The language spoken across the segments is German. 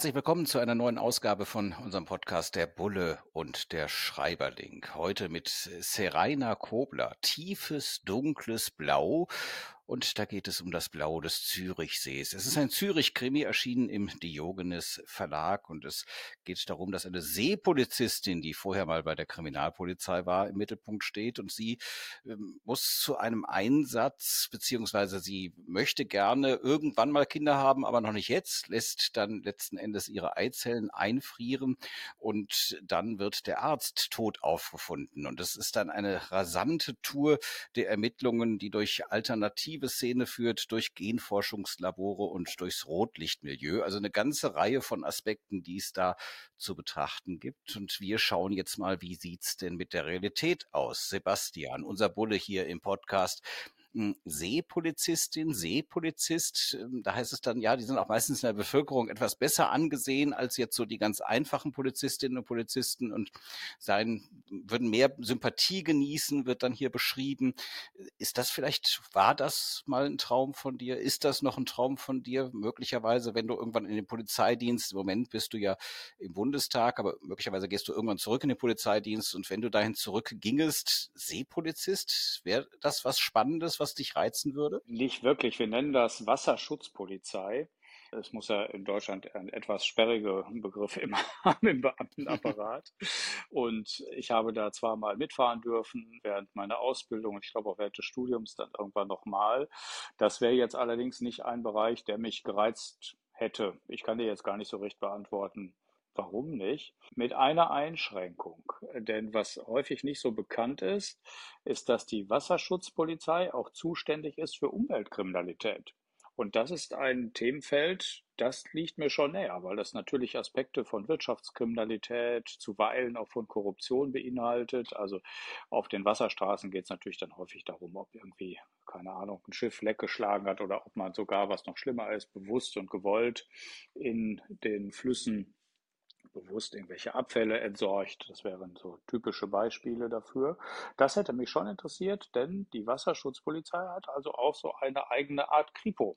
Herzlich willkommen zu einer neuen Ausgabe von unserem Podcast Der Bulle und der Schreiberling. Heute mit Seraina Kobler. Tiefes, dunkles Blau und da geht es um das Blau des Zürichsees. Es ist ein Zürich-Krimi erschienen im Diogenes Verlag und es geht darum, dass eine Seepolizistin, die vorher mal bei der Kriminalpolizei war, im Mittelpunkt steht und sie ähm, muss zu einem Einsatz, beziehungsweise sie möchte gerne irgendwann mal Kinder haben, aber noch nicht jetzt, lässt dann letzten Endes ihre Eizellen einfrieren und dann wird der Arzt tot aufgefunden. Und es ist dann eine rasante Tour der Ermittlungen, die durch alternative Szene führt durch Genforschungslabore und durchs Rotlichtmilieu. Also eine ganze Reihe von Aspekten, die es da zu betrachten gibt. Und wir schauen jetzt mal, wie sieht's denn mit der Realität aus? Sebastian, unser Bulle hier im Podcast, Seepolizistin, Seepolizist. Ähm, da heißt es dann, ja, die sind auch meistens in der Bevölkerung etwas besser angesehen als jetzt so die ganz einfachen Polizistinnen und Polizisten und sein, würden mehr Sympathie genießen, wird dann hier beschrieben. Ist das vielleicht, war das mal ein Traum von dir? Ist das noch ein Traum von dir? Möglicherweise, wenn du irgendwann in den Polizeidienst, im Moment bist du ja im Bundestag, aber möglicherweise gehst du irgendwann zurück in den Polizeidienst und wenn du dahin zurückgingest, Seepolizist, wäre das was Spannendes? Was dich reizen würde? Nicht wirklich. Wir nennen das Wasserschutzpolizei. Es muss ja in Deutschland ein etwas sperriger Begriff immer haben im Beamtenapparat. Und ich habe da zwar mal mitfahren dürfen während meiner Ausbildung und ich glaube auch während des Studiums dann irgendwann nochmal. Das wäre jetzt allerdings nicht ein Bereich, der mich gereizt hätte. Ich kann dir jetzt gar nicht so recht beantworten, Warum nicht? Mit einer Einschränkung. Denn was häufig nicht so bekannt ist, ist, dass die Wasserschutzpolizei auch zuständig ist für Umweltkriminalität. Und das ist ein Themenfeld, das liegt mir schon näher, weil das natürlich Aspekte von Wirtschaftskriminalität, zuweilen auch von Korruption beinhaltet. Also auf den Wasserstraßen geht es natürlich dann häufig darum, ob irgendwie, keine Ahnung, ein Schiff leck geschlagen hat oder ob man sogar, was noch schlimmer ist, bewusst und gewollt in den Flüssen bewusst irgendwelche Abfälle entsorgt. Das wären so typische Beispiele dafür. Das hätte mich schon interessiert, denn die Wasserschutzpolizei hat also auch so eine eigene Art Kripo.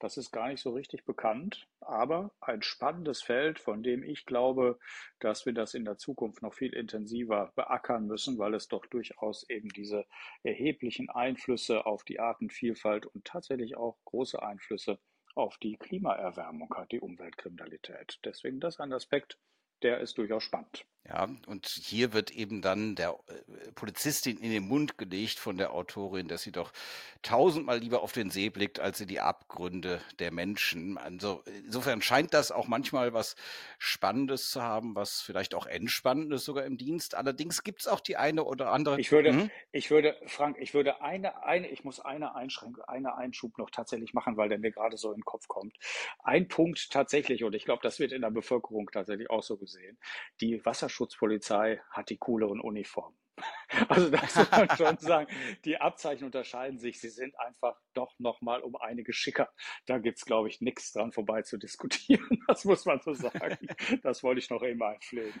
Das ist gar nicht so richtig bekannt, aber ein spannendes Feld, von dem ich glaube, dass wir das in der Zukunft noch viel intensiver beackern müssen, weil es doch durchaus eben diese erheblichen Einflüsse auf die Artenvielfalt und tatsächlich auch große Einflüsse auf die Klimaerwärmung hat, die Umweltkriminalität. Deswegen das ein Aspekt, der ist durchaus spannend. Ja, und hier wird eben dann der äh, Polizistin in den Mund gelegt von der Autorin, dass sie doch tausendmal lieber auf den See blickt, als in die Abgründe der Menschen. Also insofern scheint das auch manchmal was Spannendes zu haben, was vielleicht auch Entspannendes sogar im Dienst. Allerdings gibt es auch die eine oder andere. Ich würde, hm? ich würde, Frank, ich würde eine, eine, ich muss eine Einschränkung, eine Einschub noch tatsächlich machen, weil der mir gerade so in den Kopf kommt. Ein Punkt tatsächlich, und ich glaube, das wird in der Bevölkerung tatsächlich auch so gesehen. Die Wasser Wasserschutzpolizei hat die cooleren Uniformen. Also das muss man schon sagen. Die Abzeichen unterscheiden sich. Sie sind einfach doch nochmal um einige schicker. Da gibt es, glaube ich, nichts dran vorbei zu diskutieren. Das muss man so sagen. Das wollte ich noch eben einpflegen.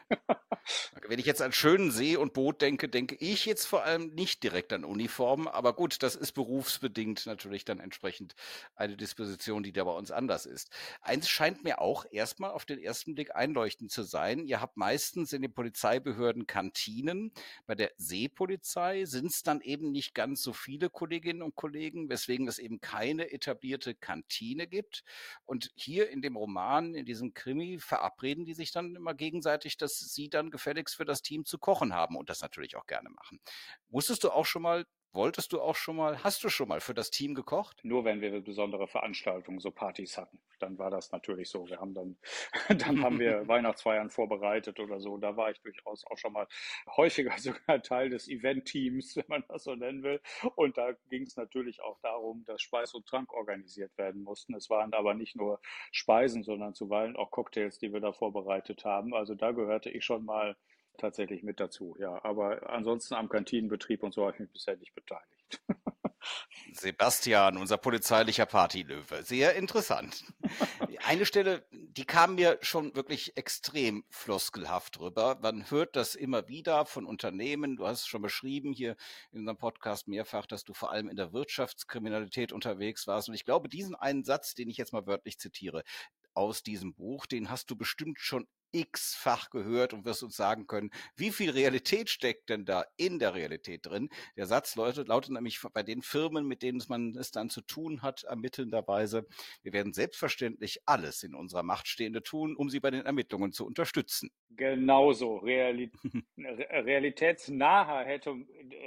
Wenn ich jetzt an schönen See und Boot denke, denke ich jetzt vor allem nicht direkt an Uniformen. Aber gut, das ist berufsbedingt natürlich dann entsprechend eine Disposition, die da bei uns anders ist. Eins scheint mir auch erstmal auf den ersten Blick einleuchtend zu sein. Ihr habt meistens in den Polizeibehörden Kantinen. Bei der Seepolizei sind es dann eben nicht ganz so viele Kolleginnen und Kollegen, weswegen es eben keine etablierte Kantine gibt. Und hier in dem Roman, in diesem Krimi, verabreden die sich dann immer gegenseitig, dass sie dann gefälligst für das Team zu kochen haben und das natürlich auch gerne machen. Musstest du auch schon mal Wolltest du auch schon mal, hast du schon mal für das Team gekocht? Nur wenn wir besondere Veranstaltungen, so Partys hatten. Dann war das natürlich so. Wir haben dann, dann haben wir Weihnachtsfeiern vorbereitet oder so. Da war ich durchaus auch schon mal häufiger sogar Teil des Event-Teams, wenn man das so nennen will. Und da ging es natürlich auch darum, dass Speis und Trank organisiert werden mussten. Es waren aber nicht nur Speisen, sondern zuweilen auch Cocktails, die wir da vorbereitet haben. Also da gehörte ich schon mal tatsächlich mit dazu, ja. Aber ansonsten am Kantinenbetrieb und so habe ich mich bisher nicht beteiligt. Sebastian, unser polizeilicher Partylöwe. Sehr interessant. Eine Stelle, die kam mir schon wirklich extrem floskelhaft rüber. Man hört das immer wieder von Unternehmen. Du hast schon beschrieben hier in unserem Podcast mehrfach, dass du vor allem in der Wirtschaftskriminalität unterwegs warst. Und ich glaube, diesen einen Satz, den ich jetzt mal wörtlich zitiere, aus diesem Buch, den hast du bestimmt schon x-fach gehört und wirst uns sagen können, wie viel Realität steckt denn da in der Realität drin. Der Satz lautet, lautet nämlich bei den Firmen, mit denen man es dann zu tun hat, ermittelnderweise, wir werden selbstverständlich alles in unserer Macht Stehende tun, um sie bei den Ermittlungen zu unterstützen. Genauso. Reali realitätsnaher hätte,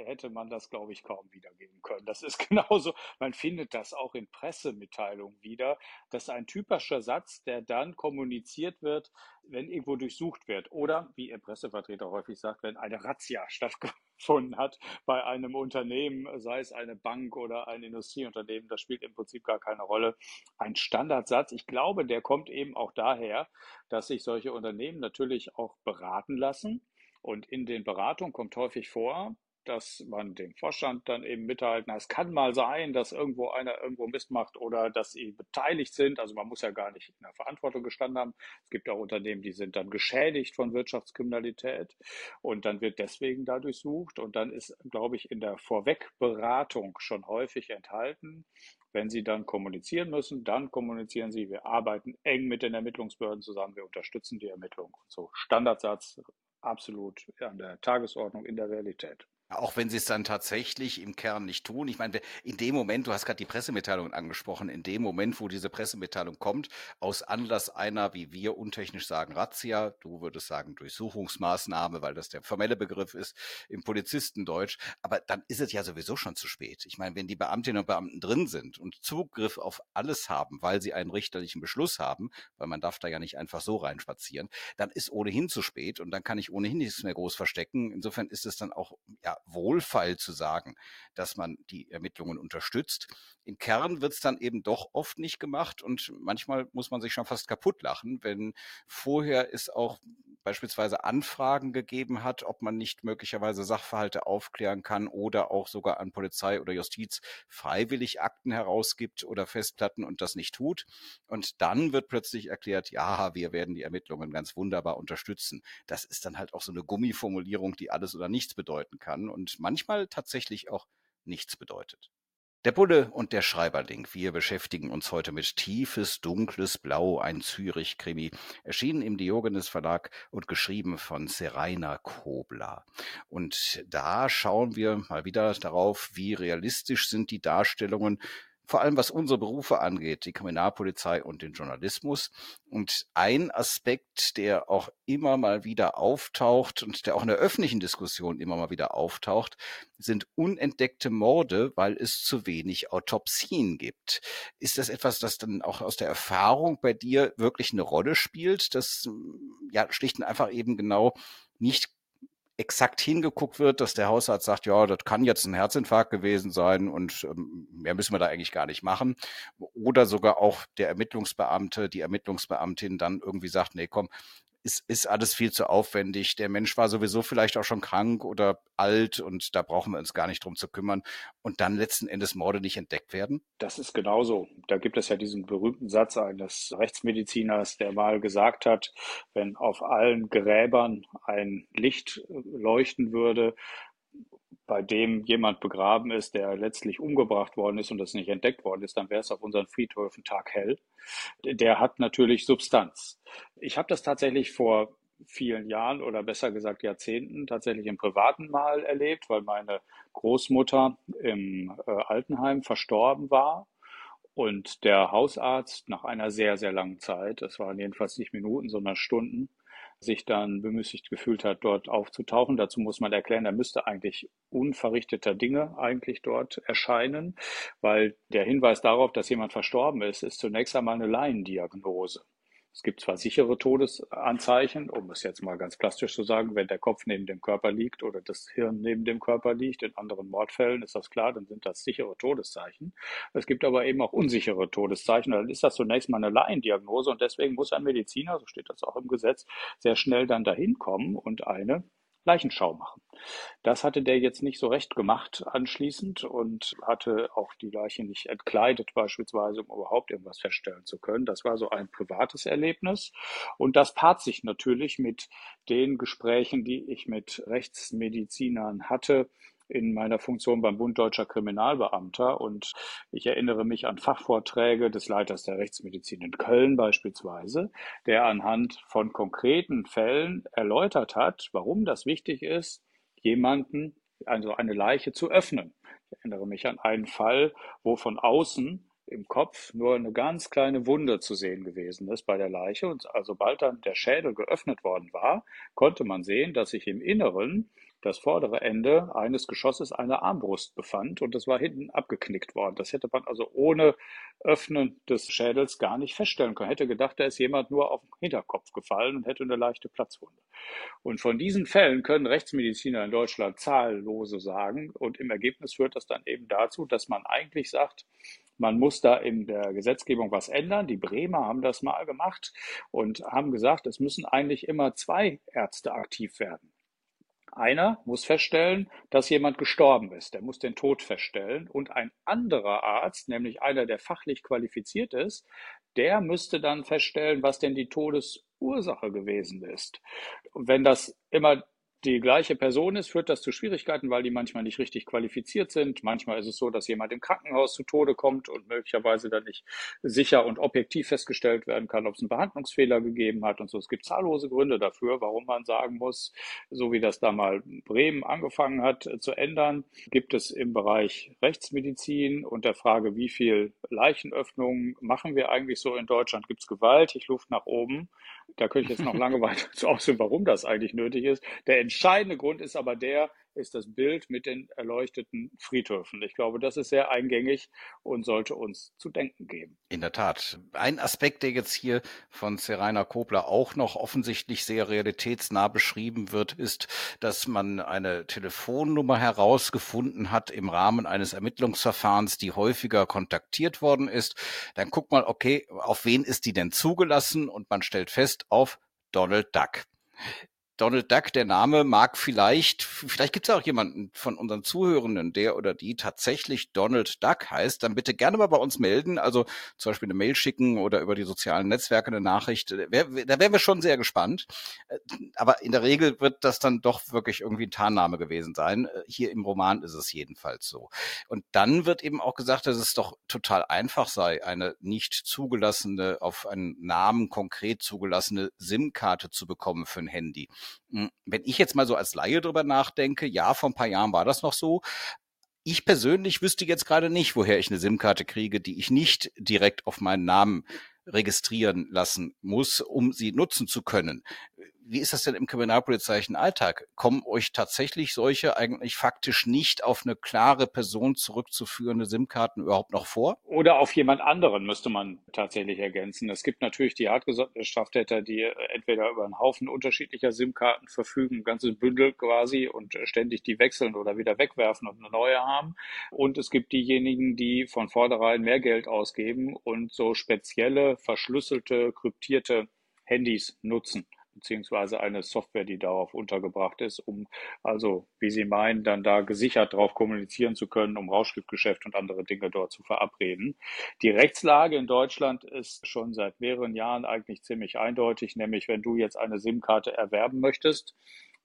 hätte man das, glaube ich, kaum wiedergeben können. Das ist genauso, man findet das auch in Pressemitteilungen wieder. Das ist ein typischer Satz, der dann kommuniziert wird, wenn irgendwo durchsucht wird oder, wie Ihr Pressevertreter häufig sagt, wenn eine Razzia stattgefunden hat bei einem Unternehmen, sei es eine Bank oder ein Industrieunternehmen, das spielt im Prinzip gar keine Rolle. Ein Standardsatz, ich glaube, der kommt eben auch daher, dass sich solche Unternehmen natürlich auch beraten lassen. Und in den Beratungen kommt häufig vor, dass man dem Vorstand dann eben mithalten. Es kann mal sein, dass irgendwo einer irgendwo Mist macht oder dass sie beteiligt sind. Also man muss ja gar nicht in der Verantwortung gestanden haben. Es gibt auch Unternehmen, die sind dann geschädigt von Wirtschaftskriminalität und dann wird deswegen da durchsucht. Und dann ist, glaube ich, in der Vorwegberatung schon häufig enthalten, wenn Sie dann kommunizieren müssen, dann kommunizieren Sie, wir arbeiten eng mit den Ermittlungsbehörden zusammen, wir unterstützen die Ermittlung. So Standardsatz absolut an der Tagesordnung in der Realität. Auch wenn sie es dann tatsächlich im Kern nicht tun. Ich meine, in dem Moment, du hast gerade die Pressemitteilung angesprochen, in dem Moment, wo diese Pressemitteilung kommt, aus Anlass einer, wie wir untechnisch sagen, Razzia, du würdest sagen Durchsuchungsmaßnahme, weil das der formelle Begriff ist im Polizistendeutsch, aber dann ist es ja sowieso schon zu spät. Ich meine, wenn die Beamtinnen und Beamten drin sind und Zugriff auf alles haben, weil sie einen richterlichen Beschluss haben, weil man darf da ja nicht einfach so reinspazieren, dann ist ohnehin zu spät und dann kann ich ohnehin nichts mehr groß verstecken. Insofern ist es dann auch, ja, Wohlfall zu sagen, dass man die Ermittlungen unterstützt. Im Kern wird es dann eben doch oft nicht gemacht und manchmal muss man sich schon fast kaputt lachen, wenn vorher es auch beispielsweise Anfragen gegeben hat, ob man nicht möglicherweise Sachverhalte aufklären kann oder auch sogar an Polizei oder Justiz freiwillig Akten herausgibt oder Festplatten und das nicht tut. Und dann wird plötzlich erklärt, ja, wir werden die Ermittlungen ganz wunderbar unterstützen. Das ist dann halt auch so eine Gummiformulierung, die alles oder nichts bedeuten kann und manchmal tatsächlich auch nichts bedeutet. Der Bulle und der Schreiberling. Wir beschäftigen uns heute mit Tiefes, Dunkles Blau, ein Zürich-Krimi. Erschienen im Diogenes Verlag und geschrieben von Seraina Kobler. Und da schauen wir mal wieder darauf, wie realistisch sind die Darstellungen vor allem was unsere Berufe angeht, die Kriminalpolizei und den Journalismus. Und ein Aspekt, der auch immer mal wieder auftaucht und der auch in der öffentlichen Diskussion immer mal wieder auftaucht, sind unentdeckte Morde, weil es zu wenig Autopsien gibt. Ist das etwas, das dann auch aus der Erfahrung bei dir wirklich eine Rolle spielt, dass ja schlicht und einfach eben genau nicht exakt hingeguckt wird, dass der Hausarzt sagt, ja, das kann jetzt ein Herzinfarkt gewesen sein und ähm, mehr müssen wir da eigentlich gar nicht machen. Oder sogar auch der Ermittlungsbeamte, die Ermittlungsbeamtin dann irgendwie sagt, nee, komm, ist, ist alles viel zu aufwendig. Der Mensch war sowieso vielleicht auch schon krank oder alt und da brauchen wir uns gar nicht drum zu kümmern. Und dann letzten Endes Morde nicht entdeckt werden? Das ist genauso. Da gibt es ja diesen berühmten Satz eines Rechtsmediziners, der mal gesagt hat, wenn auf allen Gräbern ein Licht leuchten würde, bei dem jemand begraben ist, der letztlich umgebracht worden ist und das nicht entdeckt worden ist, dann wäre es auf unseren Friedhöfen taghell. Der hat natürlich Substanz. Ich habe das tatsächlich vor vielen Jahren oder besser gesagt Jahrzehnten tatsächlich im privaten Mal erlebt, weil meine Großmutter im äh, Altenheim verstorben war und der Hausarzt nach einer sehr, sehr langen Zeit, das waren jedenfalls nicht Minuten, sondern Stunden, sich dann bemüßigt gefühlt hat, dort aufzutauchen. Dazu muss man erklären, er müsste eigentlich unverrichteter Dinge eigentlich dort erscheinen, weil der Hinweis darauf, dass jemand verstorben ist, ist zunächst einmal eine Laiendiagnose. Es gibt zwar sichere Todesanzeichen, um es jetzt mal ganz plastisch zu sagen, wenn der Kopf neben dem Körper liegt oder das Hirn neben dem Körper liegt, in anderen Mordfällen ist das klar, dann sind das sichere Todeszeichen. Es gibt aber eben auch unsichere Todeszeichen. Dann ist das zunächst mal eine Laiendiagnose und deswegen muss ein Mediziner, so steht das auch im Gesetz, sehr schnell dann dahin kommen und eine Leichenschau machen. Das hatte der jetzt nicht so recht gemacht anschließend und hatte auch die Leiche nicht entkleidet beispielsweise, um überhaupt irgendwas feststellen zu können. Das war so ein privates Erlebnis und das paart sich natürlich mit den Gesprächen, die ich mit Rechtsmedizinern hatte, in meiner Funktion beim Bund Deutscher Kriminalbeamter und ich erinnere mich an Fachvorträge des Leiters der Rechtsmedizin in Köln beispielsweise, der anhand von konkreten Fällen erläutert hat, warum das wichtig ist, jemanden, also eine Leiche zu öffnen. Ich erinnere mich an einen Fall, wo von außen im Kopf nur eine ganz kleine Wunde zu sehen gewesen ist bei der Leiche. Und also sobald dann der Schädel geöffnet worden war, konnte man sehen, dass sich im Inneren das vordere Ende eines Geschosses eine Armbrust befand und das war hinten abgeknickt worden. Das hätte man also ohne Öffnen des Schädels gar nicht feststellen können. Hätte gedacht, da ist jemand nur auf den Hinterkopf gefallen und hätte eine leichte Platzwunde. Und von diesen Fällen können Rechtsmediziner in Deutschland zahllose sagen und im Ergebnis führt das dann eben dazu, dass man eigentlich sagt, man muss da in der Gesetzgebung was ändern. Die Bremer haben das mal gemacht und haben gesagt, es müssen eigentlich immer zwei Ärzte aktiv werden. Einer muss feststellen, dass jemand gestorben ist. Der muss den Tod feststellen. Und ein anderer Arzt, nämlich einer, der fachlich qualifiziert ist, der müsste dann feststellen, was denn die Todesursache gewesen ist. Wenn das immer die gleiche Person ist, führt das zu Schwierigkeiten, weil die manchmal nicht richtig qualifiziert sind. Manchmal ist es so, dass jemand im Krankenhaus zu Tode kommt und möglicherweise dann nicht sicher und objektiv festgestellt werden kann, ob es einen Behandlungsfehler gegeben hat und so. Es gibt zahllose Gründe dafür, warum man sagen muss, so wie das da mal Bremen angefangen hat äh, zu ändern, gibt es im Bereich Rechtsmedizin und der Frage, wie viel Leichenöffnungen machen wir eigentlich so in Deutschland, gibt es gewaltig Luft nach oben. Da könnte ich jetzt noch lange weiter zu ausführen, warum das eigentlich nötig ist. Der entscheidende Grund ist aber der, ist das Bild mit den erleuchteten Friedhöfen. Ich glaube, das ist sehr eingängig und sollte uns zu denken geben. In der Tat. Ein Aspekt, der jetzt hier von Seraina Kobler auch noch offensichtlich sehr realitätsnah beschrieben wird, ist, dass man eine Telefonnummer herausgefunden hat im Rahmen eines Ermittlungsverfahrens, die häufiger kontaktiert worden ist. Dann guckt man, okay, auf wen ist die denn zugelassen? Und man stellt fest, auf Donald Duck. Donald Duck, der Name mag vielleicht, vielleicht gibt es auch jemanden von unseren Zuhörenden, der oder die tatsächlich Donald Duck heißt, dann bitte gerne mal bei uns melden, also zum Beispiel eine Mail schicken oder über die sozialen Netzwerke eine Nachricht. Da wären wir schon sehr gespannt. Äh, aber in der Regel wird das dann doch wirklich irgendwie ein Tarnname gewesen sein. Äh, hier im Roman ist es jedenfalls so. Und dann wird eben auch gesagt, dass es doch total einfach sei, eine nicht zugelassene, auf einen Namen konkret zugelassene SIM-Karte zu bekommen für ein Handy. Hm, wenn ich jetzt mal so als Laie drüber nachdenke, ja, vor ein paar Jahren war das noch so. Ich persönlich wüsste jetzt gerade nicht, woher ich eine SIM-Karte kriege, die ich nicht direkt auf meinen Namen registrieren lassen muss, um sie nutzen zu können wie ist das denn im kriminalpolizeilichen Alltag? Kommen euch tatsächlich solche eigentlich faktisch nicht auf eine klare Person zurückzuführende SIM-Karten überhaupt noch vor? Oder auf jemand anderen müsste man tatsächlich ergänzen. Es gibt natürlich die Straftäter, die entweder über einen Haufen unterschiedlicher SIM-Karten verfügen, ein ganzes Bündel quasi und ständig die wechseln oder wieder wegwerfen und eine neue haben. Und es gibt diejenigen, die von vornherein mehr Geld ausgeben und so spezielle, verschlüsselte, kryptierte Handys nutzen beziehungsweise eine Software, die darauf untergebracht ist, um also, wie Sie meinen, dann da gesichert drauf kommunizieren zu können, um Rauschgiftgeschäft und andere Dinge dort zu verabreden. Die Rechtslage in Deutschland ist schon seit mehreren Jahren eigentlich ziemlich eindeutig, nämlich wenn du jetzt eine SIM-Karte erwerben möchtest,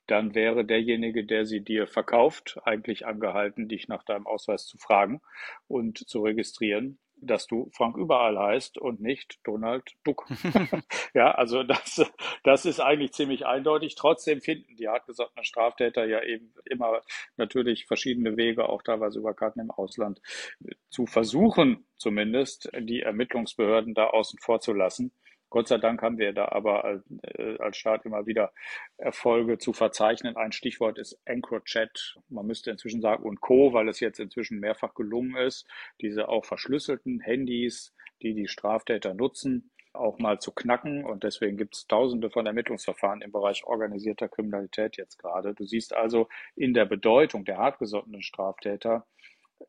dann wäre derjenige, der sie dir verkauft, eigentlich angehalten, dich nach deinem Ausweis zu fragen und zu registrieren dass du Frank überall heißt und nicht Donald Duck. ja, also das, das ist eigentlich ziemlich eindeutig. Trotzdem finden die hartgesottenen Straftäter ja eben immer natürlich verschiedene Wege, auch teilweise über Karten im Ausland, zu versuchen, zumindest die Ermittlungsbehörden da außen vor zu lassen. Gott sei Dank haben wir da aber als, äh, als Staat immer wieder Erfolge zu verzeichnen. Ein Stichwort ist EncroChat. Man müsste inzwischen sagen und Co., weil es jetzt inzwischen mehrfach gelungen ist, diese auch verschlüsselten Handys, die die Straftäter nutzen, auch mal zu knacken. Und deswegen gibt es tausende von Ermittlungsverfahren im Bereich organisierter Kriminalität jetzt gerade. Du siehst also in der Bedeutung der hartgesottenen Straftäter,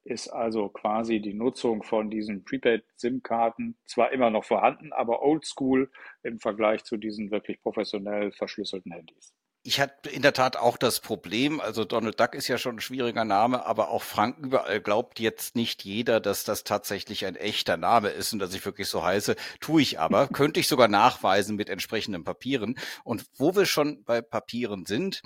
ist also quasi die Nutzung von diesen Prepaid-SIM-Karten zwar immer noch vorhanden, aber oldschool im Vergleich zu diesen wirklich professionell verschlüsselten Handys. ich hatte in der Tat auch das Problem, also Donald Duck ist ja schon ein schwieriger Name, aber auch Frank überall glaubt jetzt nicht jeder, dass das tatsächlich ein echter Name ist und dass ich wirklich so heiße. Tue ich aber, könnte ich sogar nachweisen mit entsprechenden Papieren. Und wo wir schon bei Papieren sind,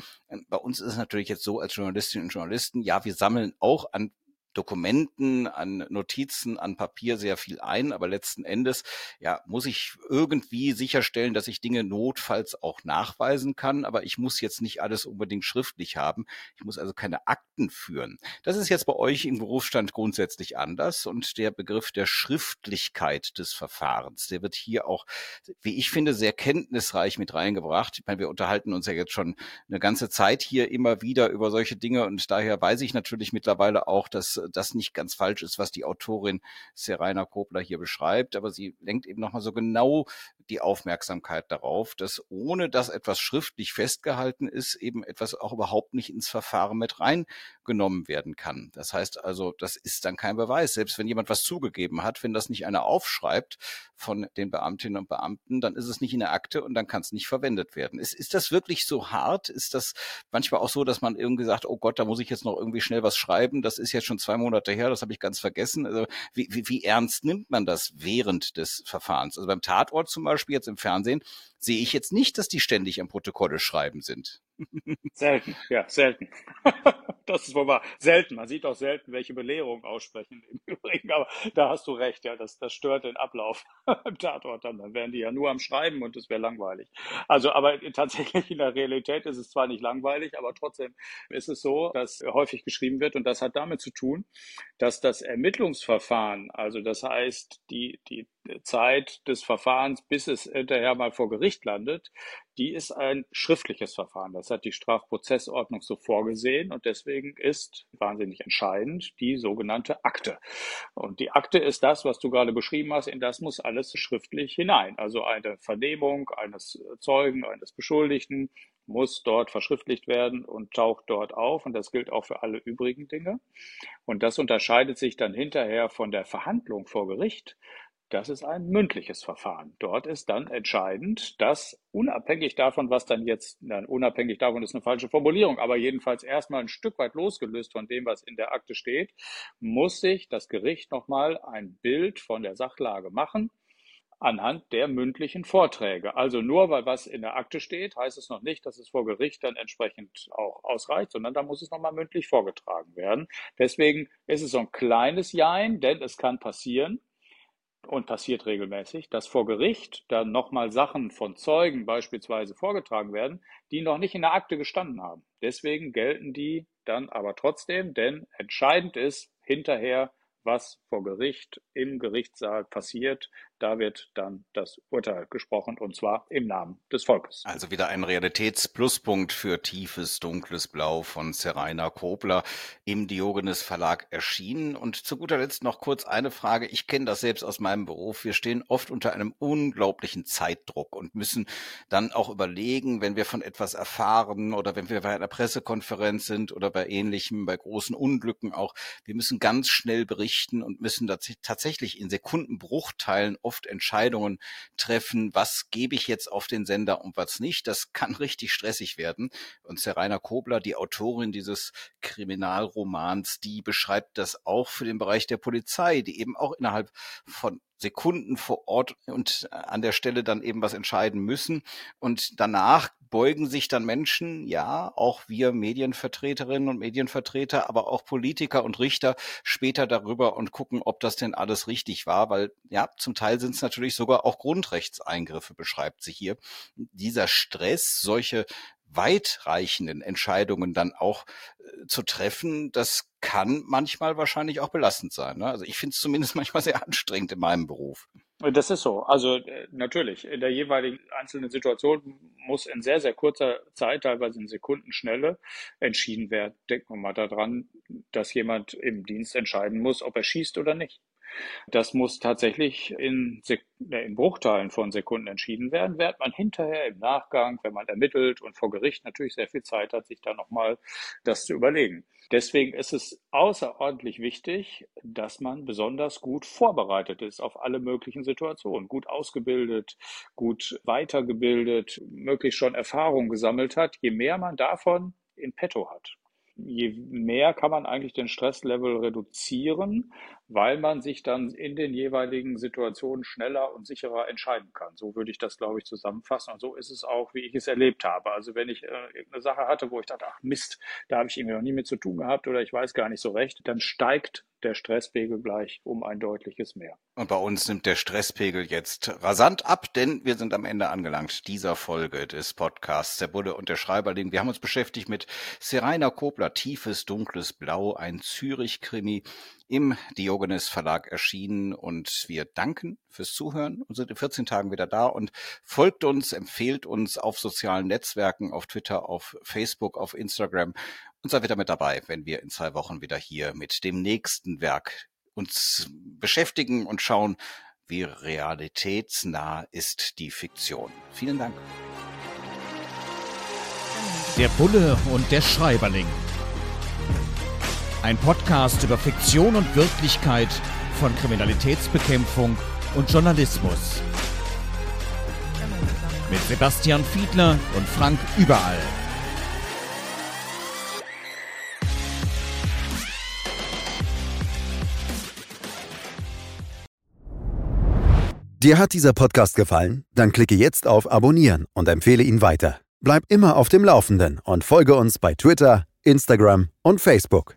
bei uns ist es natürlich jetzt so als Journalistinnen und Journalisten, ja, wir sammeln auch an Dokumenten, an Notizen, an Papier sehr viel ein, aber letzten Endes ja muss ich irgendwie sicherstellen, dass ich Dinge notfalls auch nachweisen kann, aber ich muss jetzt nicht alles unbedingt schriftlich haben. Ich muss also keine Akten führen. Das ist jetzt bei euch im Berufsstand grundsätzlich anders und der Begriff der Schriftlichkeit des Verfahrens, der wird hier auch, wie ich finde, sehr kenntnisreich mit reingebracht. Ich meine, wir unterhalten uns ja jetzt schon eine ganze Zeit hier immer wieder über solche Dinge und daher weiß ich natürlich mittlerweile auch, dass das nicht ganz falsch ist, was die Autorin Serena Kobler hier beschreibt, aber sie lenkt eben nochmal so genau die Aufmerksamkeit darauf, dass ohne dass etwas schriftlich festgehalten ist, eben etwas auch überhaupt nicht ins Verfahren mit reingenommen werden kann. Das heißt also, das ist dann kein Beweis. Selbst wenn jemand was zugegeben hat, wenn das nicht einer aufschreibt von den Beamtinnen und Beamten, dann ist es nicht in der Akte und dann kann es nicht verwendet werden. Ist, ist das wirklich so hart? Ist das manchmal auch so, dass man irgendwie sagt, oh Gott, da muss ich jetzt noch irgendwie schnell was schreiben? Das ist jetzt schon zwei Monate her, das habe ich ganz vergessen. Also wie, wie, wie ernst nimmt man das während des Verfahrens? Also beim Tatort zum Beispiel jetzt im Fernsehen sehe ich jetzt nicht, dass die ständig am Protokolle schreiben sind. Selten, ja, selten. das ist wohl wahr. Selten. Man sieht auch selten, welche Belehrungen aussprechen im Übrigen. Aber da hast du recht, ja, das, das stört den Ablauf im Tatort dann. Dann wären die ja nur am Schreiben und es wäre langweilig. Also, aber tatsächlich in der Realität ist es zwar nicht langweilig, aber trotzdem ist es so, dass häufig geschrieben wird und das hat damit zu tun, dass das Ermittlungsverfahren, also das heißt, die, die Zeit des Verfahrens, bis es hinterher mal vor Gericht landet, die ist ein schriftliches Verfahren. Das hat die Strafprozessordnung so vorgesehen und deswegen ist wahnsinnig entscheidend die sogenannte Akte. Und die Akte ist das, was du gerade beschrieben hast, in das muss alles schriftlich hinein. Also eine Vernehmung eines Zeugen, eines Beschuldigten muss dort verschriftlicht werden und taucht dort auf. Und das gilt auch für alle übrigen Dinge. Und das unterscheidet sich dann hinterher von der Verhandlung vor Gericht. Das ist ein mündliches Verfahren. Dort ist dann entscheidend, dass unabhängig davon, was dann jetzt, nein, unabhängig davon ist eine falsche Formulierung, aber jedenfalls erstmal ein Stück weit losgelöst von dem, was in der Akte steht, muss sich das Gericht nochmal ein Bild von der Sachlage machen anhand der mündlichen Vorträge. Also nur weil was in der Akte steht, heißt es noch nicht, dass es vor Gericht dann entsprechend auch ausreicht, sondern da muss es nochmal mündlich vorgetragen werden. Deswegen ist es so ein kleines Jein, denn es kann passieren, und passiert regelmäßig, dass vor Gericht dann nochmal Sachen von Zeugen beispielsweise vorgetragen werden, die noch nicht in der Akte gestanden haben. Deswegen gelten die dann aber trotzdem, denn entscheidend ist hinterher, was vor Gericht im Gerichtssaal passiert, da wird dann das Urteil gesprochen und zwar im Namen des Volkes. Also wieder ein Realitätspluspunkt für tiefes, dunkles Blau von Seraina Kobler im Diogenes Verlag erschienen. Und zu guter Letzt noch kurz eine Frage. Ich kenne das selbst aus meinem Beruf. Wir stehen oft unter einem unglaublichen Zeitdruck und müssen dann auch überlegen, wenn wir von etwas erfahren oder wenn wir bei einer Pressekonferenz sind oder bei ähnlichem, bei großen Unglücken auch, wir müssen ganz schnell berichten und müssen tatsächlich in Sekundenbruchteilen oft Entscheidungen treffen, was gebe ich jetzt auf den Sender und was nicht. Das kann richtig stressig werden. Und Serena Kobler, die Autorin dieses Kriminalromans, die beschreibt das auch für den Bereich der Polizei, die eben auch innerhalb von Sekunden vor Ort und an der Stelle dann eben was entscheiden müssen. Und danach beugen sich dann Menschen, ja, auch wir Medienvertreterinnen und Medienvertreter, aber auch Politiker und Richter später darüber und gucken, ob das denn alles richtig war, weil ja, zum Teil sind es natürlich sogar auch Grundrechtseingriffe, beschreibt sie hier. Dieser Stress, solche weitreichenden Entscheidungen dann auch äh, zu treffen, das kann manchmal wahrscheinlich auch belastend sein. Ne? Also ich finde es zumindest manchmal sehr anstrengend in meinem Beruf. Das ist so. Also äh, natürlich, in der jeweiligen einzelnen Situation muss in sehr, sehr kurzer Zeit, teilweise in Sekundenschnelle, entschieden werden. Denken wir mal daran, dass jemand im Dienst entscheiden muss, ob er schießt oder nicht. Das muss tatsächlich in, in Bruchteilen von Sekunden entschieden werden, während man hinterher im Nachgang, wenn man ermittelt und vor Gericht natürlich sehr viel Zeit hat, sich da nochmal das zu überlegen. Deswegen ist es außerordentlich wichtig, dass man besonders gut vorbereitet ist auf alle möglichen Situationen, gut ausgebildet, gut weitergebildet, möglichst schon Erfahrung gesammelt hat. Je mehr man davon in petto hat, je mehr kann man eigentlich den Stresslevel reduzieren, weil man sich dann in den jeweiligen Situationen schneller und sicherer entscheiden kann. So würde ich das, glaube ich, zusammenfassen. Und so ist es auch, wie ich es erlebt habe. Also wenn ich äh, irgendeine Sache hatte, wo ich dachte, ach Mist, da habe ich irgendwie noch nie mit zu tun gehabt oder ich weiß gar nicht so recht, dann steigt der Stresspegel gleich um ein deutliches mehr. Und bei uns nimmt der Stresspegel jetzt rasant ab, denn wir sind am Ende angelangt dieser Folge des Podcasts Der Bulle und der Schreiberling. Wir haben uns beschäftigt mit Seraina Kobler, Tiefes, Dunkles Blau, ein Zürich-Krimi im Diogenes Verlag erschienen und wir danken fürs Zuhören und sind in 14 Tagen wieder da und folgt uns, empfehlt uns auf sozialen Netzwerken, auf Twitter, auf Facebook, auf Instagram und seid wieder mit dabei, wenn wir in zwei Wochen wieder hier mit dem nächsten Werk uns beschäftigen und schauen, wie realitätsnah ist die Fiktion. Vielen Dank. Der Bulle und der Schreiberling. Ein Podcast über Fiktion und Wirklichkeit von Kriminalitätsbekämpfung und Journalismus. Mit Sebastian Fiedler und Frank Überall. Dir hat dieser Podcast gefallen? Dann klicke jetzt auf Abonnieren und empfehle ihn weiter. Bleib immer auf dem Laufenden und folge uns bei Twitter, Instagram und Facebook.